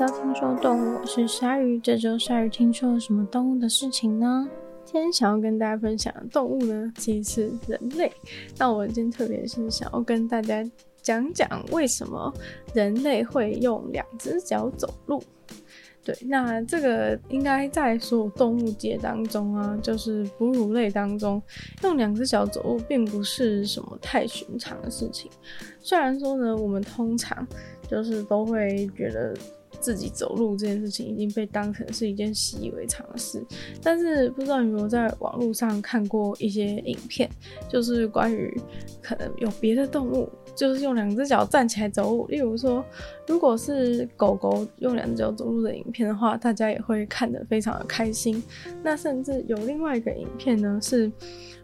到听说动物，我是鲨鱼。这周鲨鱼听说了什么动物的事情呢？今天想要跟大家分享的动物呢，其实是人类。那我今天特别是想要跟大家讲讲，为什么人类会用两只脚走路。对，那这个应该在所有动物界当中啊，就是哺乳类当中，用两只脚走路并不是什么太寻常的事情。虽然说呢，我们通常就是都会觉得自己走路这件事情已经被当成是一件习以为常的事，但是不知道你有没有在网络上看过一些影片，就是关于可能有别的动物。就是用两只脚站起来走路，例如说，如果是狗狗用两只脚走路的影片的话，大家也会看得非常的开心。那甚至有另外一个影片呢，是，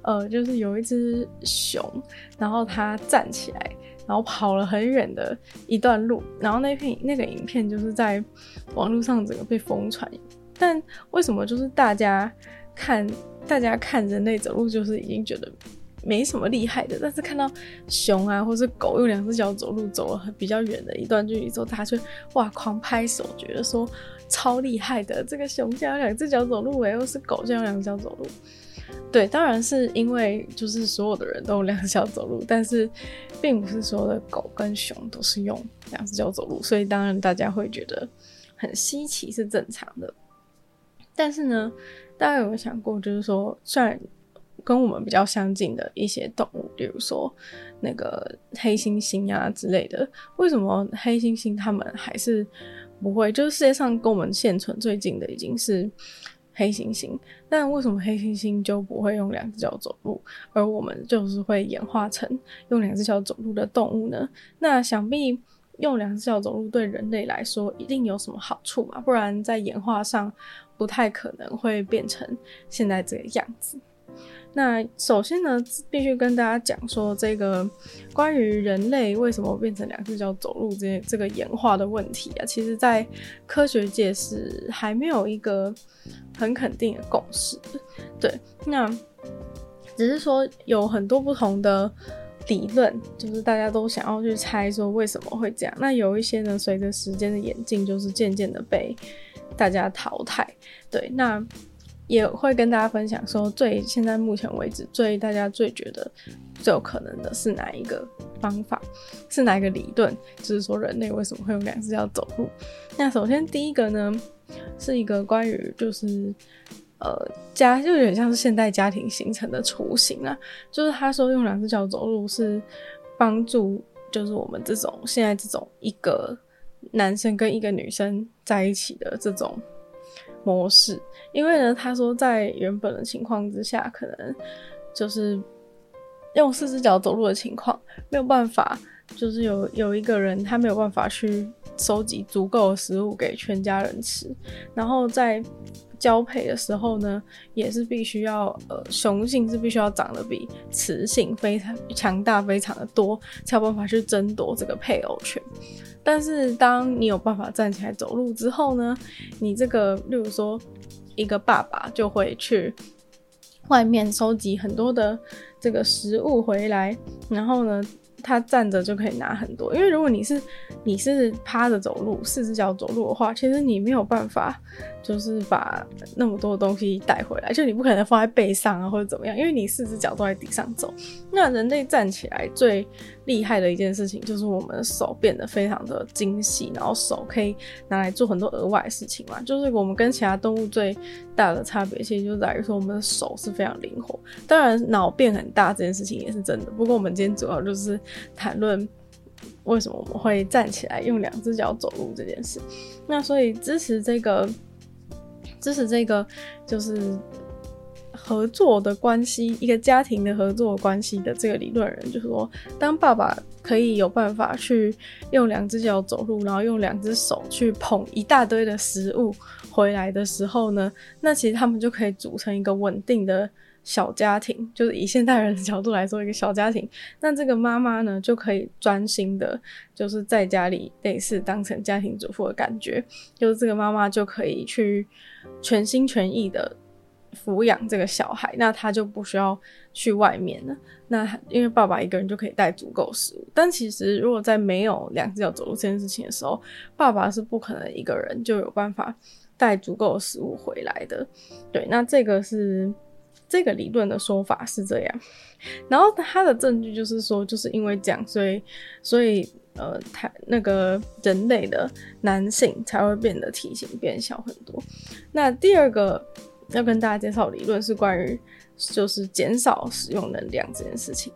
呃，就是有一只熊，然后它站起来，然后跑了很远的一段路，然后那片那个影片就是在网络上整个被疯传。但为什么就是大家看大家看人类走路，就是已经觉得。没什么厉害的，但是看到熊啊，或是狗用两只脚走路走了比较远的一段距离之后，大家就哇狂拍手，觉得说超厉害的。这个熊竟然两只脚走路，哎，又是狗这样两只脚走路。对，当然是因为就是所有的人都用两只脚走路，但是并不是所有的狗跟熊都是用两只脚走路，所以当然大家会觉得很稀奇是正常的。但是呢，大家有没有想过，就是说虽然。跟我们比较相近的一些动物，比如说那个黑猩猩啊之类的，为什么黑猩猩它们还是不会？就是世界上跟我们现存最近的已经是黑猩猩，但为什么黑猩猩就不会用两只脚走路，而我们就是会演化成用两只脚走路的动物呢？那想必用两只脚走路对人类来说一定有什么好处嘛？不然在演化上不太可能会变成现在这个样子。那首先呢，必须跟大家讲说，这个关于人类为什么变成两只脚走路这这个演化的问题啊，其实在科学界是还没有一个很肯定的共识。对，那只是说有很多不同的理论，就是大家都想要去猜说为什么会这样。那有一些呢，随着时间的演进，就是渐渐的被大家淘汰。对，那。也会跟大家分享说，最现在目前为止最大家最觉得最有可能的是哪一个方法，是哪一个理论，就是说人类为什么会用两只脚走路。那首先第一个呢，是一个关于就是呃家就有点像是现代家庭形成的雏形啊，就是他说用两只脚走路是帮助就是我们这种现在这种一个男生跟一个女生在一起的这种。模式，因为呢，他说在原本的情况之下，可能就是用四只脚走路的情况，没有办法，就是有有一个人他没有办法去收集足够的食物给全家人吃，然后在交配的时候呢，也是必须要呃雄性是必须要长得比雌性非常强大非常的多，才有办法去争夺这个配偶权。但是，当你有办法站起来走路之后呢，你这个，例如说，一个爸爸就会去外面收集很多的这个食物回来，然后呢，他站着就可以拿很多。因为如果你是你是趴着走路，四只脚走路的话，其实你没有办法。就是把那么多东西带回来，就你不可能放在背上啊，或者怎么样，因为你四只脚都在地上走。那人类站起来最厉害的一件事情，就是我们的手变得非常的精细，然后手可以拿来做很多额外的事情嘛。就是我们跟其他动物最大的差别，其实就在于说我们的手是非常灵活。当然，脑变很大这件事情也是真的。不过我们今天主要就是谈论为什么我们会站起来用两只脚走路这件事。那所以支持这个。支持这个就是合作的关系，一个家庭的合作关系的这个理论人，就是说，当爸爸可以有办法去用两只脚走路，然后用两只手去捧一大堆的食物回来的时候呢，那其实他们就可以组成一个稳定的小家庭。就是以现代人的角度来说，一个小家庭，那这个妈妈呢就可以专心的，就是在家里类似当成家庭主妇的感觉，就是这个妈妈就可以去。全心全意的抚养这个小孩，那他就不需要去外面了。那因为爸爸一个人就可以带足够食物。但其实如果在没有两只脚走路这件事情的时候，爸爸是不可能一个人就有办法带足够食物回来的。对，那这个是这个理论的说法是这样。然后他的证据就是说，就是因为这样，所以所以呃，他那个人类的男性才会变得体型变小很多。那第二个。要跟大家介绍理论是关于，就是减少使用能量这件事情。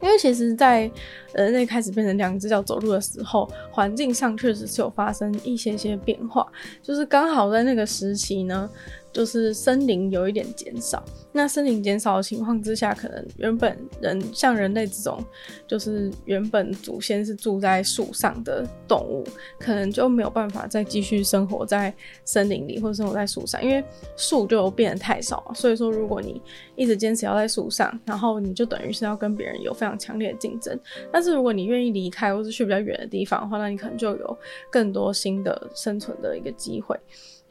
因为其实，在人类开始变成两只脚走路的时候，环境上确实是有发生一些些变化，就是刚好在那个时期呢。就是森林有一点减少，那森林减少的情况之下，可能原本人像人类这种，就是原本祖先是住在树上的动物，可能就没有办法再继续生活在森林里或者生活在树上，因为树就变得太少。所以说，如果你一直坚持要在树上，然后你就等于是要跟别人有非常强烈的竞争。但是如果你愿意离开或是去比较远的地方的话，那你可能就有更多新的生存的一个机会。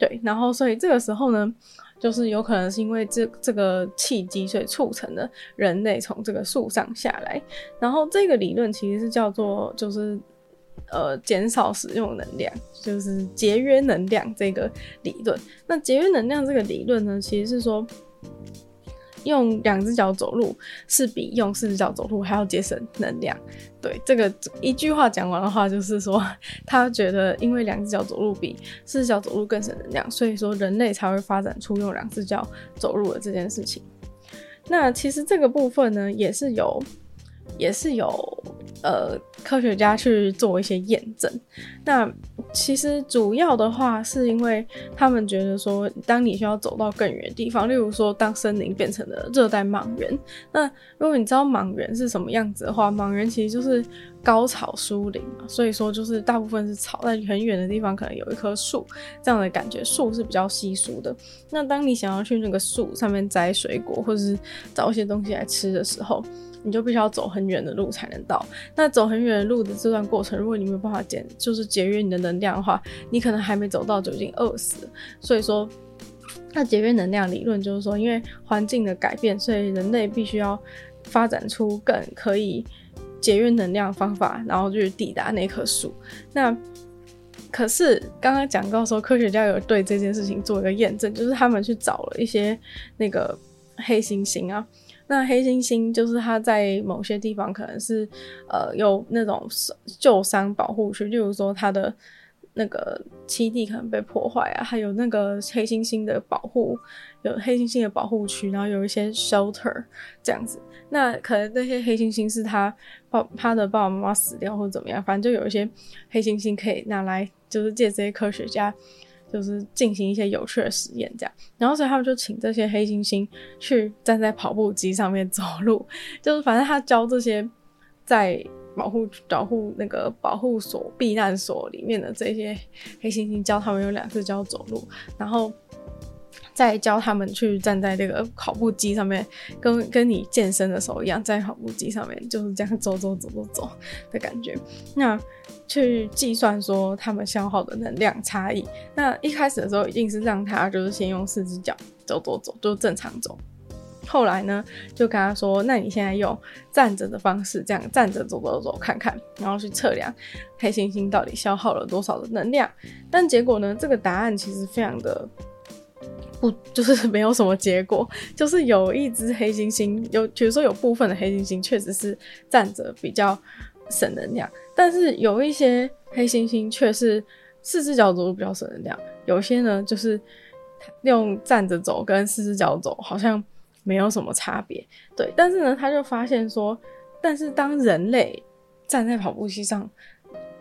对，然后所以这个时候呢，就是有可能是因为这这个契机，所以促成了人类从这个树上下来。然后这个理论其实是叫做就是呃减少使用能量，就是节约能量这个理论。那节约能量这个理论呢，其实是说。用两只脚走路是比用四只脚走路还要节省能量。对，这个一句话讲完的话，就是说他觉得因为两只脚走路比四只脚走路更省能量，所以说人类才会发展出用两只脚走路的这件事情。那其实这个部分呢，也是有，也是有呃科学家去做一些验证。那其实主要的话，是因为他们觉得说，当你需要走到更远的地方，例如说，当森林变成了热带莽原，那如果你知道莽原是什么样子的话，莽原其实就是高草疏林嘛，所以说就是大部分是草，在很远的地方可能有一棵树，这样的感觉，树是比较稀疏的。那当你想要去那个树上面摘水果，或者是找一些东西来吃的时候，你就必须要走很远的路才能到。那走很远的路的这段过程，如果你没有办法减，就是节约你的能量的话，你可能还没走到就已经饿死。所以说，那节约能量理论就是说，因为环境的改变，所以人类必须要发展出更可以节约能量的方法，然后就是抵达那棵树。那可是刚刚讲到说，科学家有对这件事情做一个验证，就是他们去找了一些那个黑猩猩啊。那黑猩猩就是它在某些地方可能是，呃，有那种旧伤保护区，例如说它的那个栖地可能被破坏啊，还有那个黑猩猩的保护，有黑猩猩的保护区，然后有一些 shelter 这样子。那可能那些黑猩猩是他爸他的爸爸妈妈死掉或者怎么样，反正就有一些黑猩猩可以拿来，就是借这些科学家。就是进行一些有趣的实验，这样，然后所以他们就请这些黑猩猩去站在跑步机上面走路，就是反正他教这些在保护保护那个保护所避难所里面的这些黑猩猩，教他们有两次教走路，然后再教他们去站在这个跑步机上面，跟跟你健身的时候一样，在跑步机上面就是这样走走走走走的感觉，那。去计算说他们消耗的能量差异。那一开始的时候，一定是让他就是先用四只脚走走走，就正常走。后来呢，就跟他说：“那你现在用站着的方式，这样站着走走走看看，然后去测量黑猩猩到底消耗了多少的能量。”但结果呢，这个答案其实非常的不，就是没有什么结果。就是有一只黑猩猩，有比如说有部分的黑猩猩确实是站着比较省能量。但是有一些黑猩猩却是四只脚走路比较省能量，有些呢就是用站着走跟四只脚走好像没有什么差别。对，但是呢他就发现说，但是当人类站在跑步机上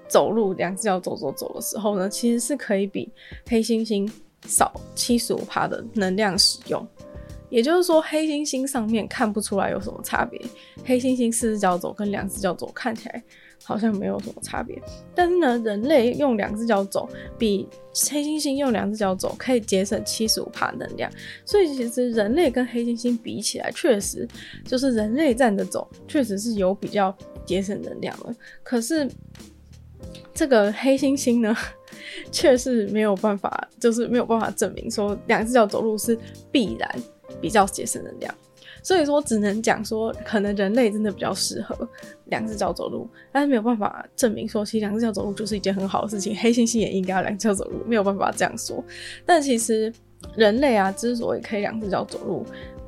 走路，两只脚走走走的时候呢，其实是可以比黑猩猩少七十五帕的能量使用。也就是说，黑猩猩上面看不出来有什么差别，黑猩猩四只脚走跟两只脚走看起来。好像没有什么差别，但是呢，人类用两只脚走比黑猩猩用两只脚走可以节省七十五帕能量，所以其实人类跟黑猩猩比起来，确实就是人类站着走，确实是有比较节省能量的。可是这个黑猩猩呢，却是没有办法，就是没有办法证明说两只脚走路是必然比较节省能量。所以说，只能讲说，可能人类真的比较适合两只脚走路，但是没有办法证明说，其实两只脚走路就是一件很好的事情。黑猩猩也应该要两只脚走路，没有办法这样说。但其实人类啊，之所以可以两只脚走路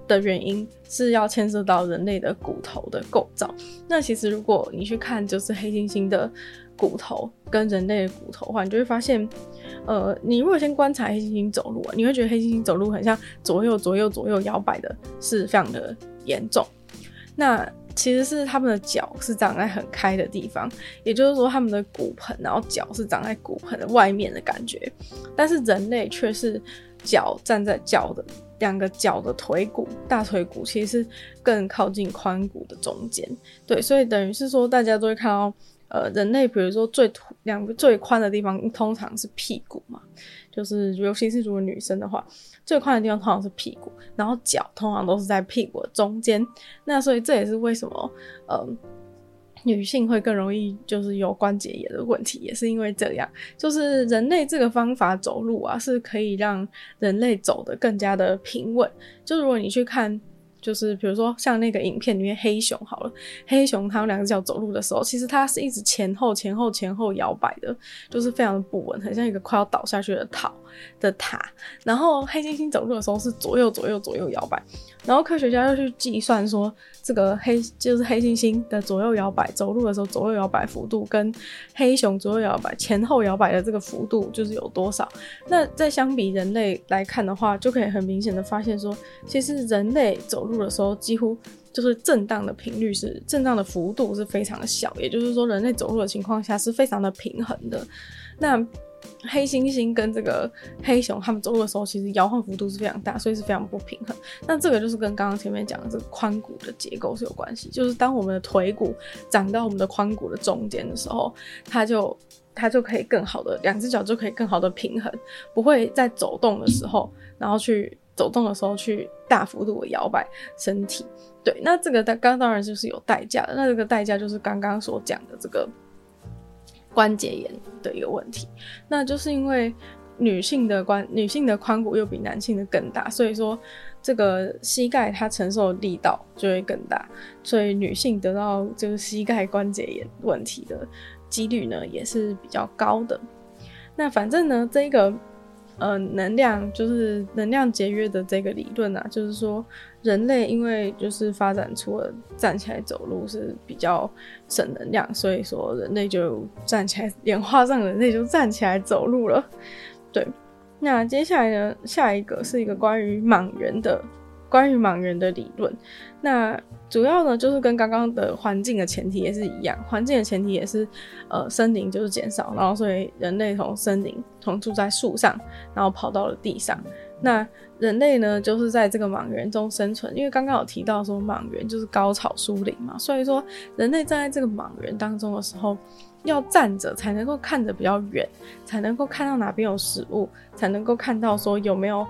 的原因，是要牵涉到人类的骨头的构造。那其实如果你去看，就是黑猩猩的骨头跟人类的骨头的话，你就会发现。呃，你如果先观察黑猩猩走路啊，你会觉得黑猩猩走路很像左右左右左右摇摆的，是非常的严重。那其实是他们的脚是长在很开的地方，也就是说他们的骨盆，然后脚是长在骨盆的外面的感觉。但是人类却是脚站在脚的两个脚的腿骨，大腿骨其实是更靠近髋骨的中间。对，所以等于是说大家都会看到。呃，人类比如说最两个最宽的地方通常是屁股嘛，就是尤其是如果女生的话，最宽的地方通常是屁股，然后脚通常都是在屁股的中间。那所以这也是为什么呃女性会更容易就是有关节炎的问题，也是因为这样，就是人类这个方法走路啊，是可以让人类走得更加的平稳。就如果你去看。就是比如说像那个影片里面黑熊好了，黑熊它们两只脚走路的时候，其实它是一直前后前后前后摇摆的，就是非常的不稳，很像一个快要倒下去的塔的塔。然后黑猩猩走路的时候是左右左右左右摇摆。然后科学家又去计算说，这个黑就是黑猩猩的左右摇摆，走路的时候左右摇摆幅度跟黑熊左右摇摆、前后摇摆的这个幅度就是有多少。那再相比人类来看的话，就可以很明显的发现说，其实人类走路的时候几乎就是震荡的频率是震荡的幅度是非常的小，也就是说人类走路的情况下是非常的平衡的。那黑猩猩跟这个黑熊，他们走路的时候，其实摇晃幅度是非常大，所以是非常不平衡。那这个就是跟刚刚前面讲的这个髋骨的结构是有关系。就是当我们的腿骨长到我们的髋骨的中间的时候，它就它就可以更好的两只脚就可以更好的平衡，不会在走动的时候，然后去走动的时候去大幅度的摇摆身体。对，那这个刚刚当然就是有代价的。那这个代价就是刚刚所讲的这个。关节炎的一个问题，那就是因为女性的关女性的髋骨又比男性的更大，所以说这个膝盖它承受力道就会更大，所以女性得到就是膝盖关节炎问题的几率呢也是比较高的。那反正呢，这个。呃，能量就是能量节约的这个理论啊，就是说人类因为就是发展出了站起来走路是比较省能量，所以说人类就站起来，演化上人类就站起来走路了。对，那接下来呢，下一个是一个关于莽原的。关于莽原的理论，那主要呢就是跟刚刚的环境的前提也是一样，环境的前提也是，呃，森林就是减少，然后所以人类从森林从住在树上，然后跑到了地上。那人类呢就是在这个莽原中生存，因为刚刚有提到说莽原就是高草疏林嘛，所以说人类站在这个莽原当中的时候，要站着才能够看得比较远，才能够看到哪边有食物，才能够看到说有没有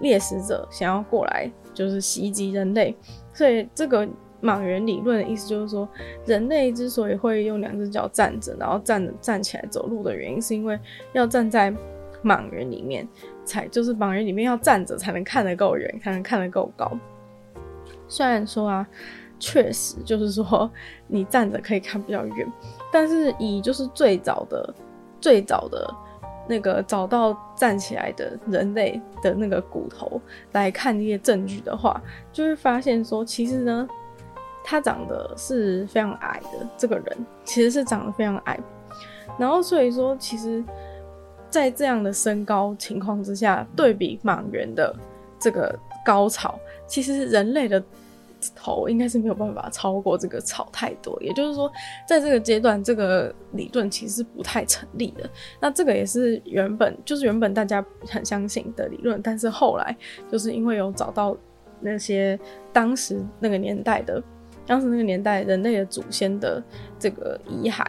猎食者想要过来。就是袭击人类，所以这个莽原理论的意思就是说，人类之所以会用两只脚站着，然后站站起来走路的原因，是因为要站在莽原里面，才就是盲人里面要站着才能看得够远，才能看得够高。虽然说啊，确实就是说你站着可以看比较远，但是以就是最早的最早的。那个找到站起来的人类的那个骨头来看这些证据的话，就会发现说，其实呢，他长得是非常矮的。这个人其实是长得非常矮，然后所以说，其实，在这样的身高情况之下，对比莽原的这个高草，其实人类的。头应该是没有办法超过这个草太多，也就是说，在这个阶段，这个理论其实是不太成立的。那这个也是原本就是原本大家很相信的理论，但是后来就是因为有找到那些当时那个年代的，当时那个年代人类的祖先的这个遗骸，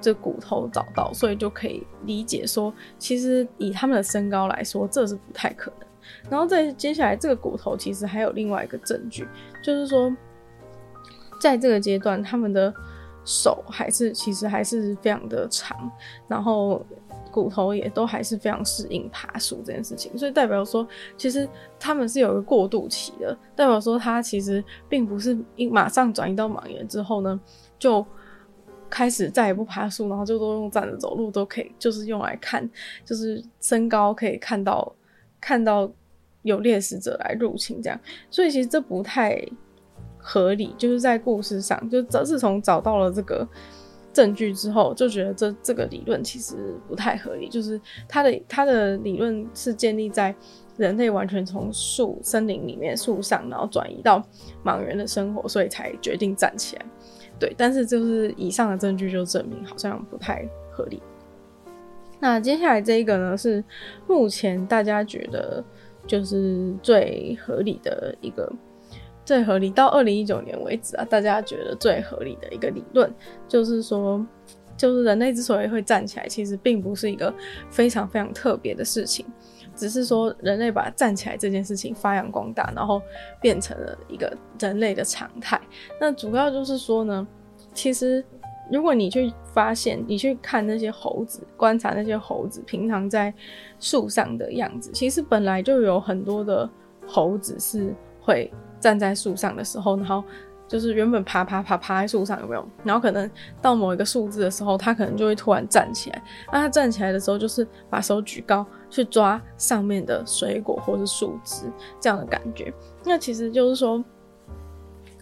这骨头找到，所以就可以理解说，其实以他们的身高来说，这是不太可能。然后再接下来，这个骨头其实还有另外一个证据，就是说，在这个阶段，他们的手还是其实还是非常的长，然后骨头也都还是非常适应爬树这件事情，所以代表说其实他们是有一个过渡期的，代表说他其实并不是一马上转移到盲人之后呢就。开始再也不爬树，然后就都用站着走路都可以，就是用来看，就是身高可以看到看到有猎食者来入侵这样，所以其实这不太合理。就是在故事上，就自从找到了这个证据之后，就觉得这这个理论其实不太合理。就是他的他的理论是建立在人类完全从树森林里面树上，然后转移到盲人的生活，所以才决定站起来。对，但是就是以上的证据就证明好像不太合理。那接下来这一个呢，是目前大家觉得就是最合理的一个，最合理到二零一九年为止啊，大家觉得最合理的一个理论，就是说，就是人类之所以会站起来，其实并不是一个非常非常特别的事情。只是说人类把站起来这件事情发扬光大，然后变成了一个人类的常态。那主要就是说呢，其实如果你去发现，你去看那些猴子，观察那些猴子平常在树上的样子，其实本来就有很多的猴子是会站在树上的时候，然后。就是原本爬爬爬爬在树上有没有？然后可能到某一个数字的时候，它可能就会突然站起来。那它站起来的时候，就是把手举高去抓上面的水果或是树枝这样的感觉。那其实就是说，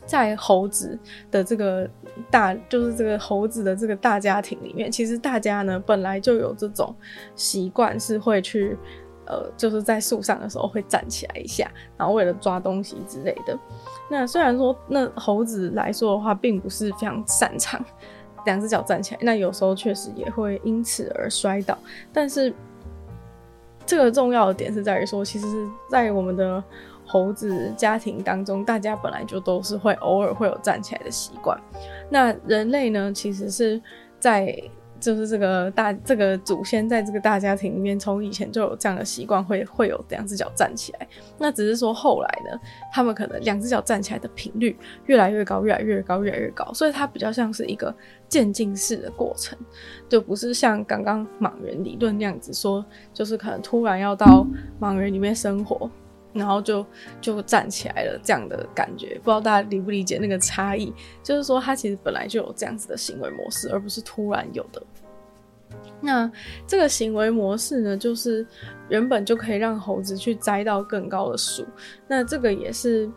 在猴子的这个大，就是这个猴子的这个大家庭里面，其实大家呢本来就有这种习惯，是会去呃，就是在树上的时候会站起来一下，然后为了抓东西之类的。那虽然说，那猴子来说的话，并不是非常擅长两只脚站起来，那有时候确实也会因此而摔倒。但是，这个重要的点是在于说，其实在我们的猴子家庭当中，大家本来就都是会偶尔会有站起来的习惯。那人类呢，其实是在。就是这个大这个祖先在这个大家庭里面，从以前就有这样的习惯，会会有两只脚站起来。那只是说后来呢，他们可能两只脚站起来的频率越来越高，越来越高，越来越高，所以它比较像是一个渐进式的过程，就不是像刚刚盲人理论那样子说，就是可能突然要到盲人里面生活。然后就就站起来了，这样的感觉，不知道大家理不理解那个差异？就是说，他其实本来就有这样子的行为模式，而不是突然有的。那这个行为模式呢，就是原本就可以让猴子去摘到更高的树。那这个也是，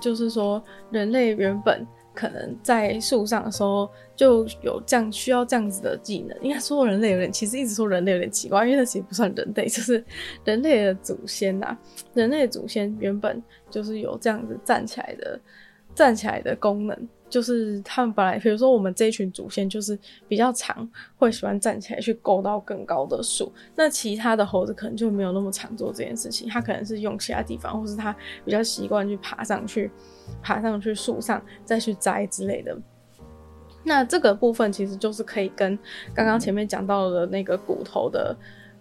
就是说，人类原本。可能在树上的时候就有这样需要这样子的技能，应该说人类有点，其实一直说人类有点奇怪，因为它其实不算人类，就是人类的祖先呐、人类的祖先原本就是有这样子站起来的、站起来的功能。就是他们本来，比如说我们这一群祖先就是比较长，会喜欢站起来去勾到更高的树。那其他的猴子可能就没有那么常做这件事情，他可能是用其他地方，或是他比较习惯去爬上去，爬上去树上再去摘之类的。那这个部分其实就是可以跟刚刚前面讲到的那个骨头的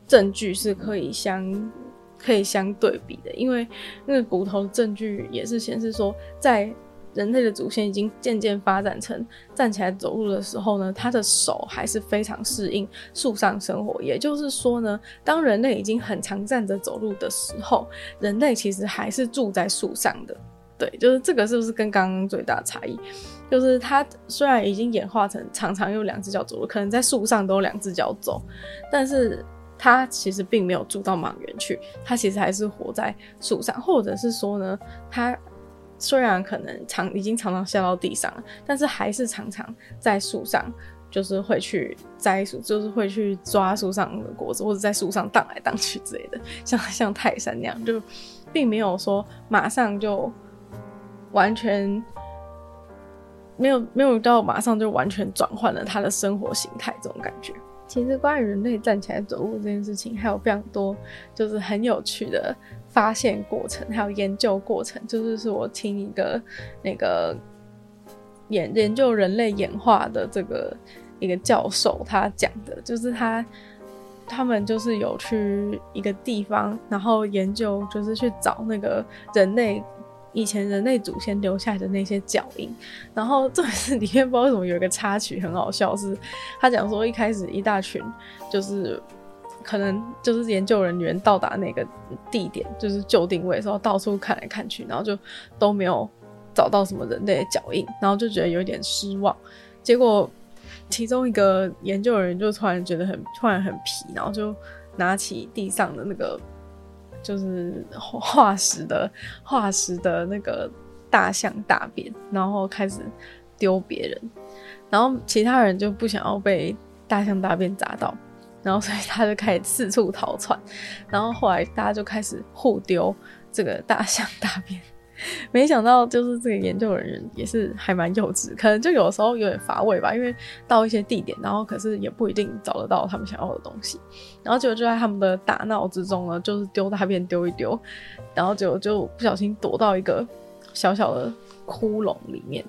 证据是可以相可以相对比的，因为那个骨头的证据也是显示说在。人类的祖先已经渐渐发展成站起来走路的时候呢，他的手还是非常适应树上生活。也就是说呢，当人类已经很常站着走路的时候，人类其实还是住在树上的。对，就是这个是不是跟刚刚最大的差异？就是他虽然已经演化成常常用两只脚走路，可能在树上都有两只脚走，但是他其实并没有住到莽原去，他其实还是活在树上，或者是说呢，他。虽然可能常已经常常下到地上了，但是还是常常在树上，就是会去摘树，就是会去抓树上的果子，或者在树上荡来荡去之类的，像像泰山那样，就并没有说马上就完全没有没有到马上就完全转换了他的生活形态这种感觉。其实关于人类站起来走路这件事情，还有非常多就是很有趣的。发现过程还有研究过程，就是是我听一个那个研研究人类演化的这个一个教授他讲的，就是他他们就是有去一个地方，然后研究就是去找那个人类以前人类祖先留下的那些脚印。然后这是里面不知道为什么有一个插曲很好笑，是他讲说一开始一大群就是可能就是研究人员到达那个地点，就是就定位的时候，到处看来看去，然后就都没有找到什么人类的脚印，然后就觉得有点失望。结果其中一个研究人员就突然觉得很突然很皮，然后就拿起地上的那个。就是化石的化石的那个大象大便，然后开始丢别人，然后其他人就不想要被大象大便砸到，然后所以他就开始四处逃窜，然后后来大家就开始互丢这个大象大便。没想到，就是这个研究人员也是还蛮幼稚，可能就有时候有点乏味吧。因为到一些地点，然后可是也不一定找得到他们想要的东西，然后结果就在他们的大闹之中呢，就是丢大便丢一丢，然后结果就不小心躲到一个小小的窟窿里面，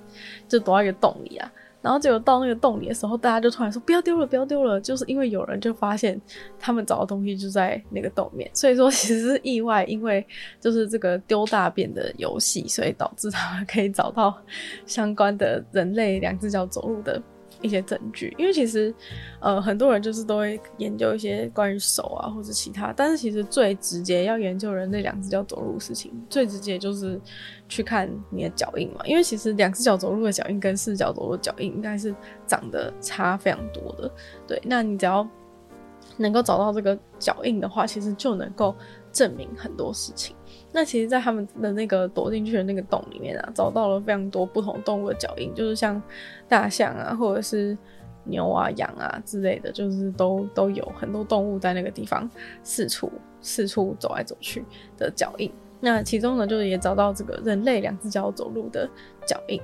就躲到一个洞里啊。然后结果到那个洞里的时候，大家就突然说不要丢了，不要丢了，就是因为有人就发现他们找的东西就在那个洞面，所以说其实是意外，因为就是这个丢大便的游戏，所以导致他们可以找到相关的人类两只脚走路的。一些证据，因为其实，呃，很多人就是都会研究一些关于手啊或者其他，但是其实最直接要研究人类两只脚走路的事情，最直接就是去看你的脚印嘛，因为其实两只脚走路的脚印跟四脚走路的脚印应该是长得差非常多的，对，那你只要能够找到这个脚印的话，其实就能够证明很多事情。那其实，在他们的那个躲进去的那个洞里面啊，找到了非常多不同动物的脚印，就是像大象啊，或者是牛啊、羊啊之类的，就是都都有很多动物在那个地方四处四处走来走去的脚印。那其中呢，就是也找到这个人类两只脚走路的脚印。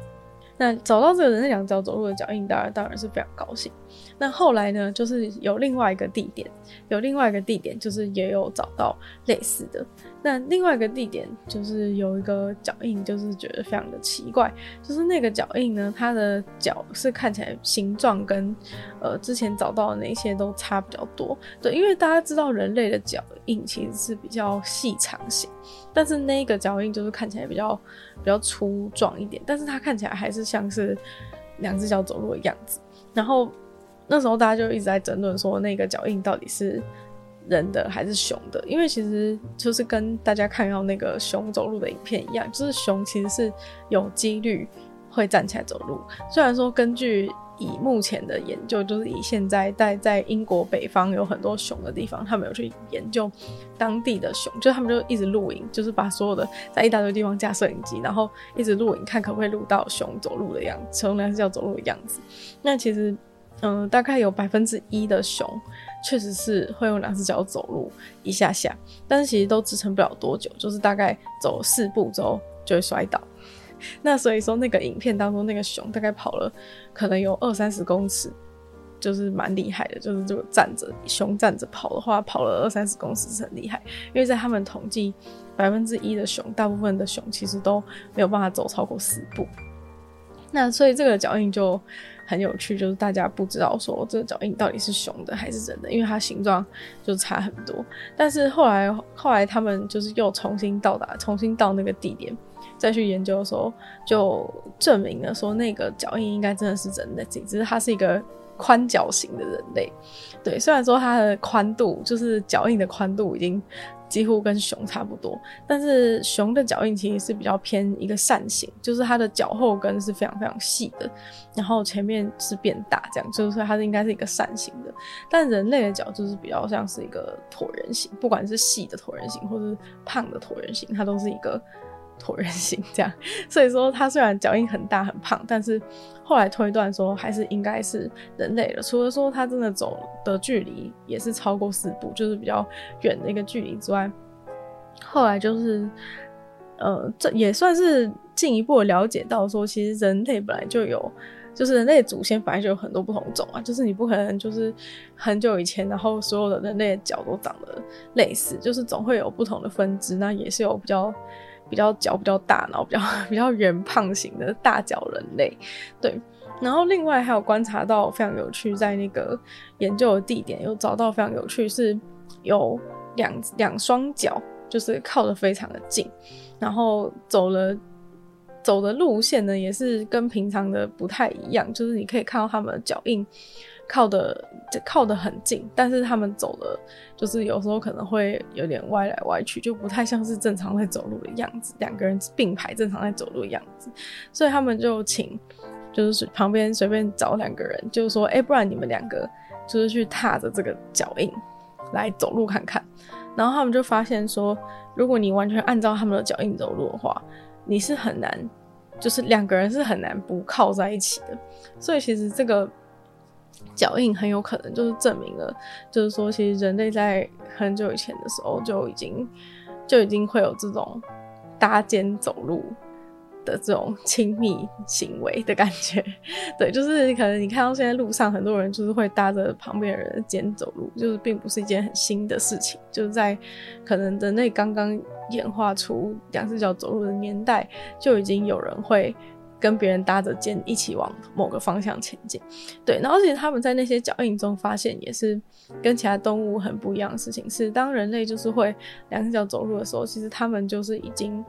那找到这个人类两只脚走路的脚印，当然当然是非常高兴。那后来呢，就是有另外一个地点，有另外一个地点，就是也有找到类似的。那另外一个地点就是有一个脚印，就是觉得非常的奇怪，就是那个脚印呢，它的脚是看起来形状跟呃之前找到的那些都差比较多。对，因为大家知道人类的脚印其实是比较细长型，但是那个脚印就是看起来比较比较粗壮一点，但是它看起来还是像是两只脚走路的样子。然后那时候大家就一直在争论说，那个脚印到底是。人的还是熊的？因为其实就是跟大家看到那个熊走路的影片一样，就是熊其实是有几率会站起来走路。虽然说根据以目前的研究，就是以现在在在英国北方有很多熊的地方，他们有去研究当地的熊，就他们就一直录影，就是把所有的在一大堆地方架摄影机，然后一直录影，看可不可以录到熊走路的样子，熊两只脚走路的样子。那其实，嗯、大概有百分之一的熊。确实是会用两只脚走路一下下，但是其实都支撑不了多久，就是大概走四步之后就会摔倒。那所以说，那个影片当中那个熊大概跑了可能有二三十公尺，就是蛮厉害的。就是这个站着熊站着跑的话，跑了二三十公尺是很厉害。因为在他们统计百分之一的熊，大部分的熊其实都没有办法走超过四步。那所以这个脚印就。很有趣，就是大家不知道说这个脚印到底是熊的还是人的，因为它形状就差很多。但是后来后来他们就是又重新到达，重新到那个地点再去研究的时候，就证明了说那个脚印应该真的是人的，只是它是一个宽脚型的人类。对，虽然说它的宽度就是脚印的宽度已经。几乎跟熊差不多，但是熊的脚印其实是比较偏一个扇形，就是它的脚后跟是非常非常细的，然后前面是变大，这样就是说它是应该是一个扇形的。但人类的脚就是比较像是一个椭圆形，不管是细的椭圆形或是胖的椭圆形，它都是一个。椭圆形这样，所以说它虽然脚印很大很胖，但是后来推断说还是应该是人类的。除了说它真的走的距离也是超过四步，就是比较远的一个距离之外，后来就是呃，这也算是进一步了解到说，其实人类本来就有，就是人类祖先本来就有很多不同种啊，就是你不可能就是很久以前，然后所有的人类脚都长得类似，就是总会有不同的分支，那也是有比较。比较脚比较大，然后比较 比较圆胖型的大脚人类，对。然后另外还有观察到非常有趣，在那个研究的地点有找到非常有趣，是有两两双脚就是靠得非常的近，然后走了走的路线呢，也是跟平常的不太一样，就是你可以看到他们的脚印靠的靠的很近，但是他们走的，就是有时候可能会有点歪来歪去，就不太像是正常在走路的样子，两个人并排正常在走路的样子，所以他们就请，就是旁边随便找两个人，就是说，哎、不然你们两个就是去踏着这个脚印来走路看看。然后他们就发现说，如果你完全按照他们的脚印走路的话，你是很难，就是两个人是很难不靠在一起的。所以其实这个脚印很有可能就是证明了，就是说其实人类在很久以前的时候就已经就已经会有这种搭肩走路。的这种亲密行为的感觉，对，就是可能你看到现在路上很多人就是会搭着旁边人的肩走路，就是并不是一件很新的事情，就是在可能人类刚刚演化出两只脚走路的年代，就已经有人会跟别人搭着肩一起往某个方向前进。对，然后其实他们在那些脚印中发现，也是跟其他动物很不一样的事情，是当人类就是会两只脚走路的时候，其实他们就是已经。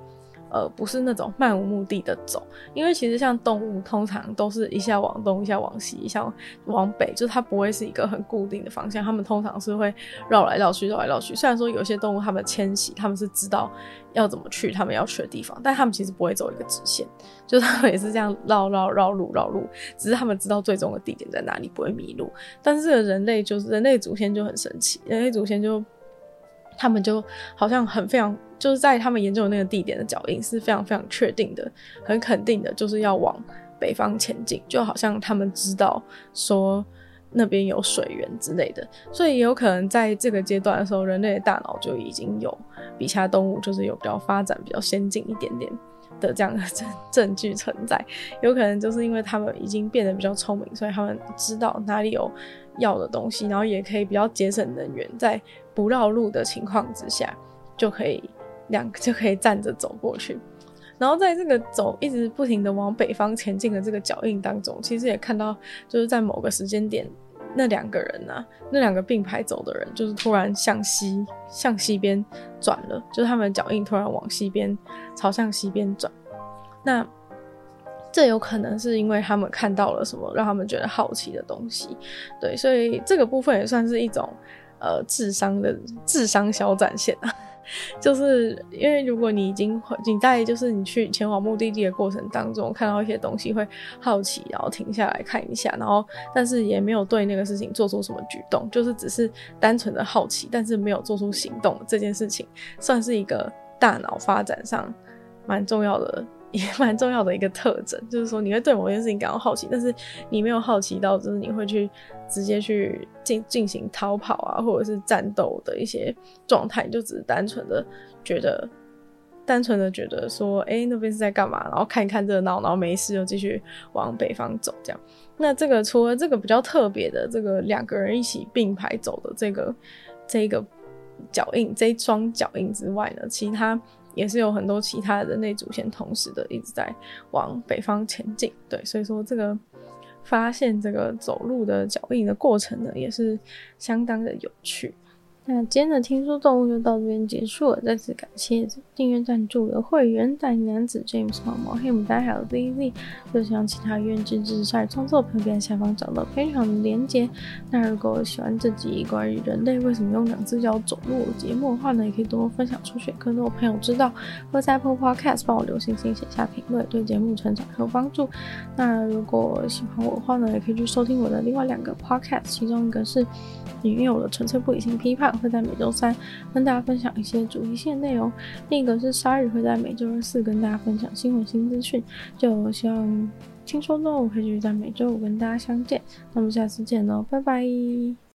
呃，不是那种漫无目的的走，因为其实像动物，通常都是一下往东，一下往西，一下往北，就是它不会是一个很固定的方向。它们通常是会绕来绕去，绕来绕去。虽然说有些动物它们迁徙，它们是知道要怎么去它们要去的地方，但它们其实不会走一个直线，就是它们也是这样绕绕绕路绕路，只是它们知道最终的地点在哪里，不会迷路。但是这个人类就是人类祖先就很神奇，人类祖先就他们就好像很非常。就是在他们研究的那个地点的脚印是非常非常确定的，很肯定的，就是要往北方前进，就好像他们知道说那边有水源之类的，所以也有可能在这个阶段的时候，人类的大脑就已经有比其他动物就是有比较发展比较先进一点点的这样的证 证据存在，有可能就是因为他们已经变得比较聪明，所以他们知道哪里有要的东西，然后也可以比较节省能源，在不绕路的情况之下就可以。两 就可以站着走过去，然后在这个走一直不停的往北方前进的这个脚印当中，其实也看到就是在某个时间点，那两个人呢，那两个并排走的人，就是突然向西向西边转了，就是他们的脚印突然往西边朝向西边转。那这有可能是因为他们看到了什么让他们觉得好奇的东西，对，所以这个部分也算是一种呃智商的智商小展现啊。就是因为如果你已经你在就是你去前往目的地的过程当中看到一些东西会好奇，然后停下来看一下，然后但是也没有对那个事情做出什么举动，就是只是单纯的好奇，但是没有做出行动，这件事情算是一个大脑发展上蛮重要的。也 蛮重要的一个特征，就是说你会对某件事情感到好奇，但是你没有好奇到，就是你会去直接去进进行逃跑啊，或者是战斗的一些状态，就只是单纯的觉得，单纯的觉得说，哎、那边是在干嘛？然后看一看热闹，然后没事就继续往北方走，这样。那这个除了这个比较特别的这个两个人一起并排走的这个这个脚印，这双脚印之外呢，其他。也是有很多其他的人类祖先同时的一直在往北方前进，对，所以说这个发现这个走路的脚印的过程呢，也是相当的有趣。那今天的听说动物就到这边结束了，再次感谢订阅赞助的会员大龄男子 James 毛毛黑牡丹还有 ZZ，就像其他愿意支持鲨鱼创作朋友，在下方找到非常的连结。那如果喜欢这集关于人类为什么用两只脚走路节目的话呢，也可以多多分享出去，更多朋友知道。或在 Apple Podcast 帮我留星星，写下评论，对节目成长很有帮助。那如果喜欢我的话呢，也可以去收听我的另外两个 Podcast，其中一个是因为我的纯粹不理性批判。会在每周三跟大家分享一些主题性内容，另一个是鲨鱼会在每周二四跟大家分享新闻新资讯。就希望轻松动物可以继续在每周五跟大家相见，那么下次见喽，拜拜。